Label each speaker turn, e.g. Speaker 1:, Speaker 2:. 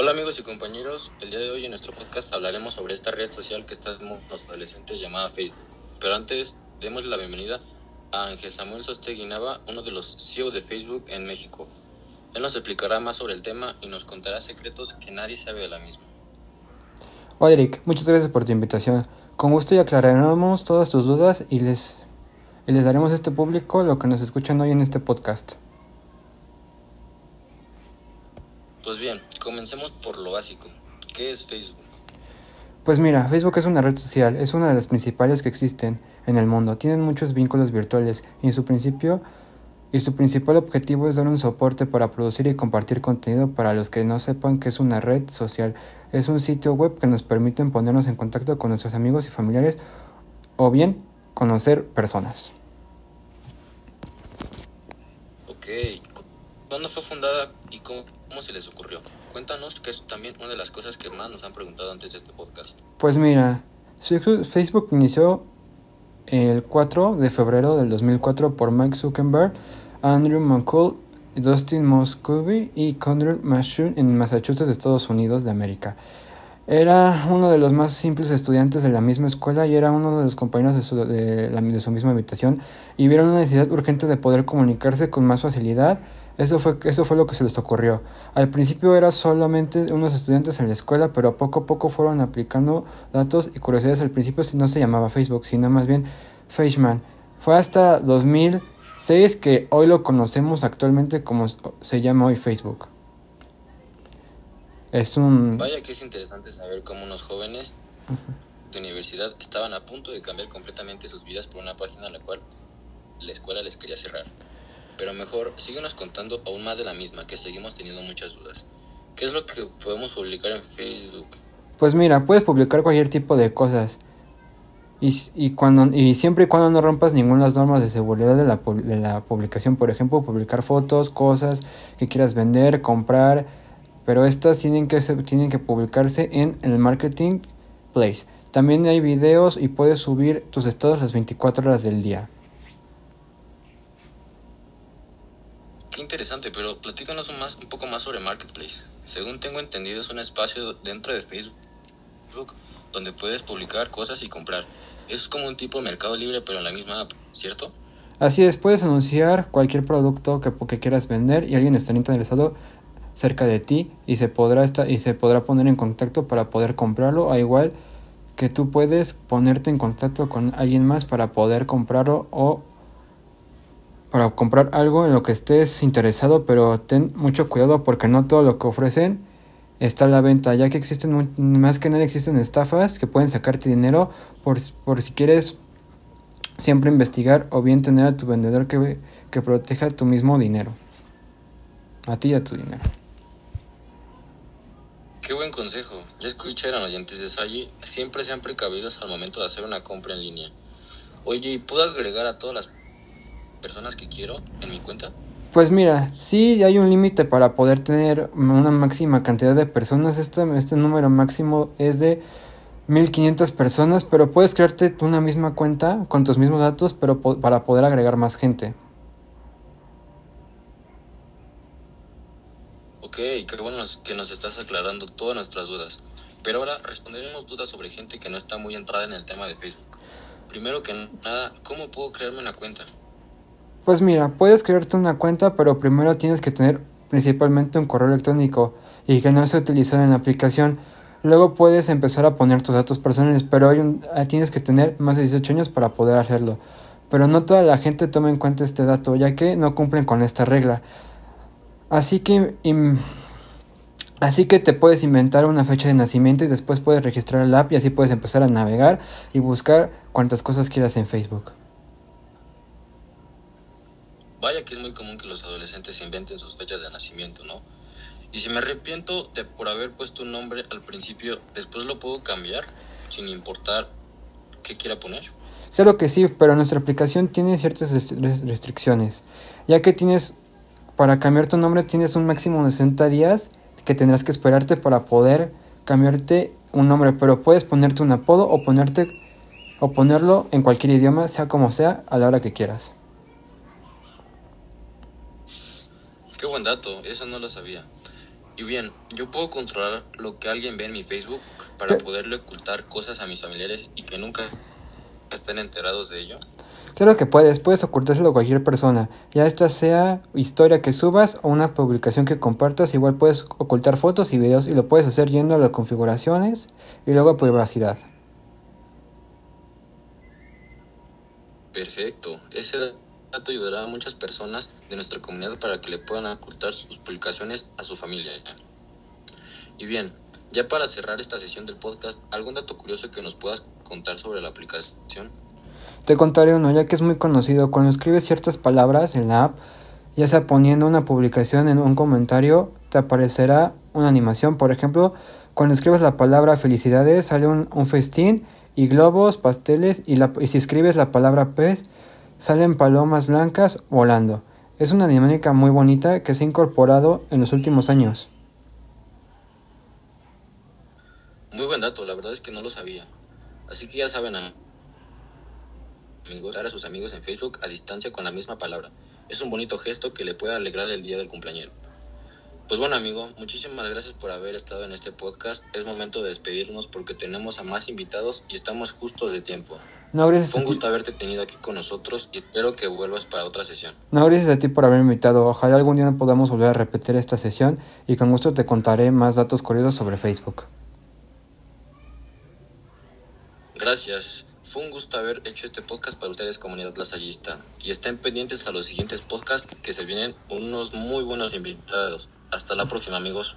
Speaker 1: Hola amigos y compañeros, el día de hoy en nuestro podcast hablaremos sobre esta red social que estamos los adolescentes llamada Facebook. Pero antes, demos la bienvenida a Ángel Samuel Sostegui Nava, uno de los CEO de Facebook en México. Él nos explicará más sobre el tema y nos contará secretos que nadie sabe de la misma.
Speaker 2: Hola Eric, muchas gracias por tu invitación. Con gusto y aclararemos todas tus dudas y les, y les daremos a este público lo que nos escuchan hoy en este podcast.
Speaker 1: Pues bien, comencemos por lo básico. ¿Qué es Facebook?
Speaker 2: Pues mira, Facebook es una red social, es una de las principales que existen en el mundo. Tienen muchos vínculos virtuales y en su principio y su principal objetivo es dar un soporte para producir y compartir contenido para los que no sepan que es una red social. Es un sitio web que nos permite ponernos en contacto con nuestros amigos y familiares o bien conocer personas.
Speaker 1: Ok, ¿cuándo fue fundada y cómo ¿Cómo se les ocurrió? Cuéntanos, que es también una de las cosas que más nos han preguntado antes de este podcast.
Speaker 2: Pues mira, Facebook inició el 4 de febrero del 2004 por Mike Zuckerberg, Andrew McCall, Dustin Moscovy y Conrad Mashun en Massachusetts, Estados Unidos de América. Era uno de los más simples estudiantes de la misma escuela y era uno de los compañeros de su, de, de su misma habitación y vieron una necesidad urgente de poder comunicarse con más facilidad eso fue, eso fue lo que se les ocurrió. Al principio era solamente unos estudiantes en la escuela, pero poco a poco fueron aplicando datos y curiosidades. Al principio no se llamaba Facebook, sino más bien Faceman. Fue hasta 2006 que hoy lo conocemos actualmente como se llama hoy Facebook.
Speaker 1: Es un... Vaya que es interesante saber cómo unos jóvenes de universidad estaban a punto de cambiar completamente sus vidas por una página a la cual la escuela les quería cerrar. Pero mejor, síguenos contando aún más de la misma, que seguimos teniendo muchas dudas. ¿Qué es lo que podemos publicar en Facebook?
Speaker 2: Pues mira, puedes publicar cualquier tipo de cosas. Y, y, cuando, y siempre y cuando no rompas ninguna de las normas de seguridad de la, de la publicación, por ejemplo, publicar fotos, cosas que quieras vender, comprar, pero estas tienen que, tienen que publicarse en el Marketing Place. También hay videos y puedes subir tus estados las 24 horas del día.
Speaker 1: Interesante, pero platícanos un, más, un poco más sobre Marketplace. Según tengo entendido, es un espacio dentro de Facebook donde puedes publicar cosas y comprar. Es como un tipo de mercado libre, pero en la misma app, ¿cierto?
Speaker 2: Así es, puedes anunciar cualquier producto que, que quieras vender y alguien está interesado cerca de ti y se podrá estar, y se podrá poner en contacto para poder comprarlo, a igual que tú puedes ponerte en contacto con alguien más para poder comprarlo o para comprar algo en lo que estés interesado, pero ten mucho cuidado porque no todo lo que ofrecen está a la venta, ya que existen más que nada existen estafas que pueden sacarte dinero por, por si quieres siempre investigar o bien tener a tu vendedor que, que proteja tu mismo dinero. A ti y a tu dinero.
Speaker 1: Qué buen consejo. Ya escucharon oyentes de Sally, siempre sean precavidos al momento de hacer una compra en línea. Oye, ¿y puedo agregar a todas las personas que quiero en mi cuenta?
Speaker 2: Pues mira, sí hay un límite para poder tener una máxima cantidad de personas. Este, este número máximo es de 1500 personas, pero puedes crearte una misma cuenta con tus mismos datos, pero para poder agregar más gente.
Speaker 1: Ok, qué bueno que nos estás aclarando todas nuestras dudas. Pero ahora responderemos dudas sobre gente que no está muy entrada en el tema de Facebook. Primero que nada, ¿cómo puedo crearme una cuenta?
Speaker 2: Pues mira, puedes crearte una cuenta, pero primero tienes que tener principalmente un correo electrónico y que no se utilizado en la aplicación. Luego puedes empezar a poner tus datos personales, pero hay un, tienes que tener más de 18 años para poder hacerlo. Pero no toda la gente toma en cuenta este dato, ya que no cumplen con esta regla. Así que, así que te puedes inventar una fecha de nacimiento y después puedes registrar el app y así puedes empezar a navegar y buscar cuantas cosas quieras en Facebook.
Speaker 1: Vaya que es muy común que los adolescentes inventen sus fechas de nacimiento, ¿no? Y si me arrepiento de por haber puesto un nombre al principio, después lo puedo cambiar sin importar qué quiera poner.
Speaker 2: Claro que sí, pero nuestra aplicación tiene ciertas restricciones, ya que tienes para cambiar tu nombre tienes un máximo de 60 días que tendrás que esperarte para poder cambiarte un nombre, pero puedes ponerte un apodo o ponerte o ponerlo en cualquier idioma, sea como sea, a la hora que quieras.
Speaker 1: Qué buen dato, eso no lo sabía. Y bien, yo puedo controlar lo que alguien ve en mi Facebook para poderle ocultar cosas a mis familiares y que nunca estén enterados de ello.
Speaker 2: Claro que puedes, puedes ocultárselo a cualquier persona, ya esta sea historia que subas o una publicación que compartas, igual puedes ocultar fotos y videos y lo puedes hacer yendo a las configuraciones y luego a privacidad.
Speaker 1: Perfecto, ese dato ayudará a muchas personas de nuestra comunidad para que le puedan ocultar sus publicaciones a su familia. Y bien, ya para cerrar esta sesión del podcast, ¿algún dato curioso que nos puedas contar sobre la aplicación?
Speaker 2: Te contaré uno, ya que es muy conocido. Cuando escribes ciertas palabras en la app, ya sea poniendo una publicación en un comentario, te aparecerá una animación. Por ejemplo, cuando escribes la palabra felicidades, sale un, festín y globos, pasteles, y, y si escribes la palabra pez, salen palomas blancas volando. Es una dinámica muy bonita que se ha incorporado en los últimos años.
Speaker 1: Muy buen dato, la verdad es que no lo sabía. Así que ya saben, amigos, a sus amigos en Facebook a distancia con la misma palabra. Es un bonito gesto que le puede alegrar el día del cumpleañero. Pues bueno, amigo, muchísimas gracias por haber estado en este podcast. Es momento de despedirnos porque tenemos a más invitados y estamos justos de tiempo.
Speaker 2: No, gracias
Speaker 1: Fue un gusto haberte tenido aquí con nosotros y espero que vuelvas para otra sesión.
Speaker 2: No, gracias a ti por haberme invitado. Ojalá algún día podamos volver a repetir esta sesión y con gusto te contaré más datos curiosos sobre Facebook.
Speaker 1: Gracias. Fue un gusto haber hecho este podcast para ustedes, comunidad lasallista. Y estén pendientes a los siguientes podcasts que se vienen unos muy buenos invitados. Hasta la próxima, amigos.